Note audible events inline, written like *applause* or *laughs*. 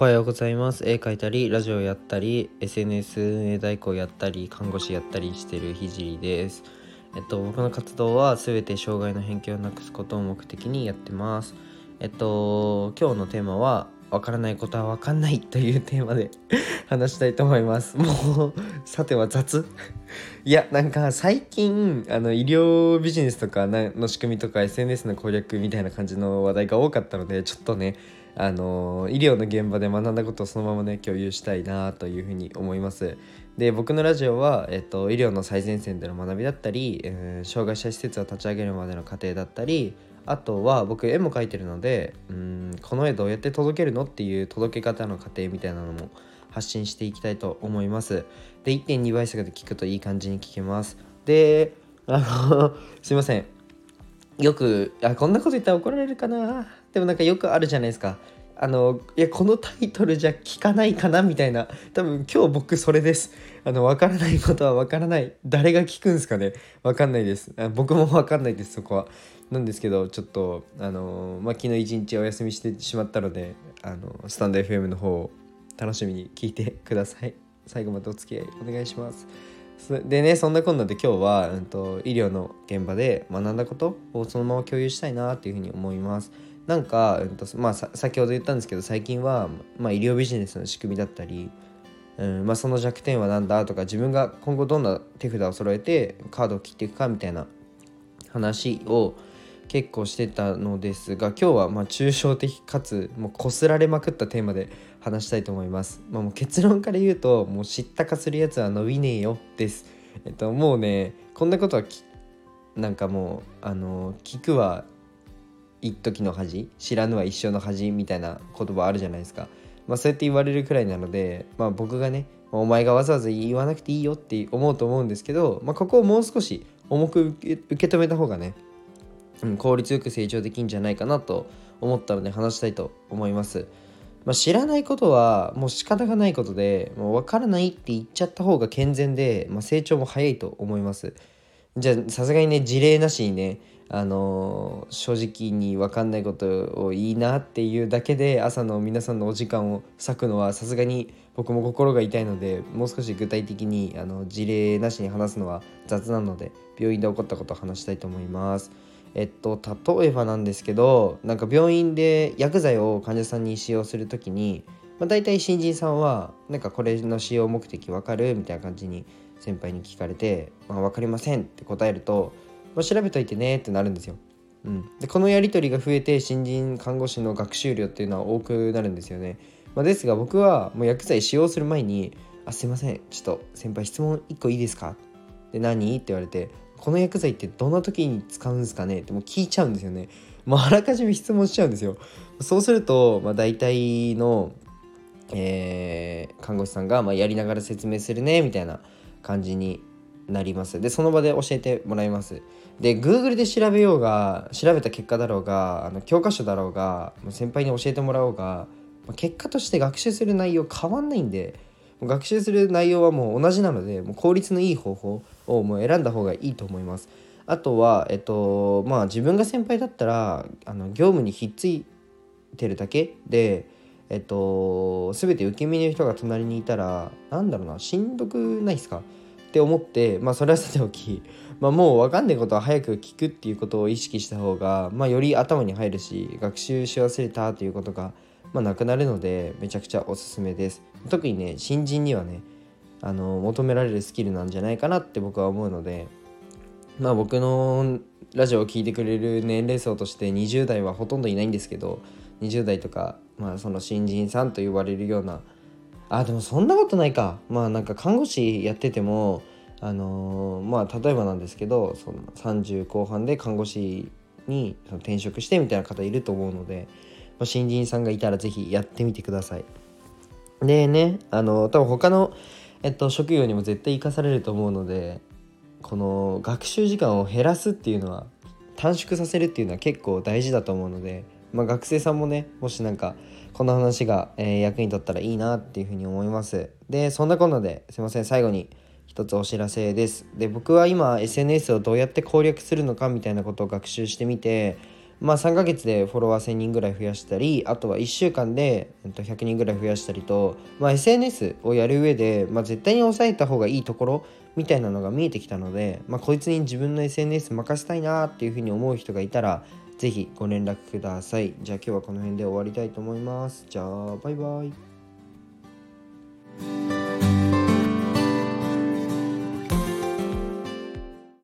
おはようございます。絵描いたりラジオやったり SNS 運営代行やったり看護師やったりしてるひじりです。えっと僕の活動は全て障害の偏見をなくすことを目的にやってます。えっと今日のテーマはわからないことはわかんないというテーマで *laughs* 話したいと思います。もうさては雑。*laughs* いやなんか最近あの医療ビジネスとかの仕組みとか SNS の攻略みたいな感じの話題が多かったのでちょっとねあの医療の現場で学んだことをそのままね共有したいなというふうに思います。で僕のラジオは、えっと、医療の最前線での学びだったり、えー、障害者施設を立ち上げるまでの過程だったりあとは僕絵も描いてるのでうんこの絵どうやって届けるのっていう届け方の過程みたいなのも発信していきたいと思います。で1.2倍速で聞くといい感じに聞けます。であのすいません。よくあこんなこと言ったら怒られるかな。でもなんかよくあるじゃないですか。あのいやこのタイトルじゃ聞かないかなみたいな。多分今日僕それです。あの分からないことは分からない。誰が聞くんすかね。分かんないです。僕も分かんないですそこは。なんですけどちょっとあの、まあ、昨日一日お休みしてしまったのであのスタンド FM の方を楽しみに聞いてください。最後までお付き合いお願いします。でねそんなこんなで今日は、うんと、医療の現場で学んだことをそのまま共有したいなっていうふうに思います。なんか、うんとまあ、先ほど言ったんですけど最近は、まあ、医療ビジネスの仕組みだったり、うんまあ、その弱点は何だとか自分が今後どんな手札を揃えてカードを切っていくかみたいな話を結構してたのですが今日はま抽象的かつもうこすられまくったテーマで話したいと思います。まあ、もう結論から言うともう知ったかするやつは伸びねえよです。えっともうねこんなことはなんかもうあの聞くは一時の恥知らぬは一生の恥みたいな言葉あるじゃないですか、まあ、そうやって言われるくらいなので、まあ、僕がねお前がわざわざ言わなくていいよって思うと思うんですけど、まあ、ここをもう少し重く受け止めた方がね、うん、効率よく成長できんじゃないかなと思ったので話したいと思います。まあ、知らないことはもう仕方がないことでもう分からないって言っちゃった方が健全で、まあ、成長も早いと思います。じゃあさすがにね事例なしにねあの正直に分かんないことをいいなっていうだけで朝の皆さんのお時間を割くのはさすがに僕も心が痛いのでもう少し具体的にあの事例なしに話すのは雑なので病院で起こったことを話したいと思います。えっと例えばなんですけどなんか病院で薬剤を患者さんに使用する時に、まあ、大体新人さんはなんかこれの使用目的分かるみたいな感じに先輩に聞かれて「まあ、分かりません」って答えるとまあ、調べといてねってなるんですよ。うん、でこのやり取りが増えて新人看護師の学習量っていうのは多くなるんですよね。まあ、ですが僕はもう薬剤使用する前に「あすいませんちょっと先輩質問1個いいですか?」で何？って言われて「この薬剤ってどんな時に使うんですかね?」ってもう聞いちゃうんですよね。もうあらかじめ質問しちゃうんですよ。そうすると、まあ、大体の、えー、看護師さんが、まあ、やりながら説明するねみたいな感じになります。でその場で教えてもらいます。で Google で調べようが調べた結果だろうがあの教科書だろうが先輩に教えてもらおうが結果として学習する内容変わんないんで学習する内容はもう同じなのでもう効率のいい方法をもう選んだ方がいいと思います。あとは、えっとまあ、自分が先輩だったらあの業務にひっついてるだけで、えっと、全て受け身の人が隣にいたらなんだろうなしんどくないですか？って思ってまあそれはさておき *laughs* まあ、もう分かんないことは早く聞くっていうことを意識した方が、まあ、より頭に入るし学習し忘れたということが、まあ、なくなるのでめちゃくちゃおすすめです特にね新人にはねあの求められるスキルなんじゃないかなって僕は思うのでまあ僕のラジオを聴いてくれる年齢層として20代はほとんどいないんですけど20代とか、まあ、その新人さんと呼ばれるようなあでもそんなことないかまあなんか看護師やっててもあのー、まあ例えばなんですけどその30後半で看護師に転職してみたいな方いると思うので、まあ、新人さんがいたら是非やってみてください。でねあの多分他の、えっと、職業にも絶対生かされると思うのでこの学習時間を減らすっていうのは短縮させるっていうのは結構大事だと思うので、まあ、学生さんもねもしなんかこの話が、え、役に立ったらいいなっていうふうに思います。でそんなこんなですいません最後に一つお知らせです。で僕は今 SNS をどうやって攻略するのかみたいなことを学習してみてまあ3ヶ月でフォロワー1000人ぐらい増やしたりあとは1週間で100人ぐらい増やしたりと、まあ、SNS をやる上で、まあ、絶対に抑えた方がいいところみたいなのが見えてきたので、まあ、こいつに自分の SNS 任せたいなっていうふうに思う人がいたら是非ご連絡ください。じゃあ今日はこの辺で終わりたいと思います。じゃあバイバイ。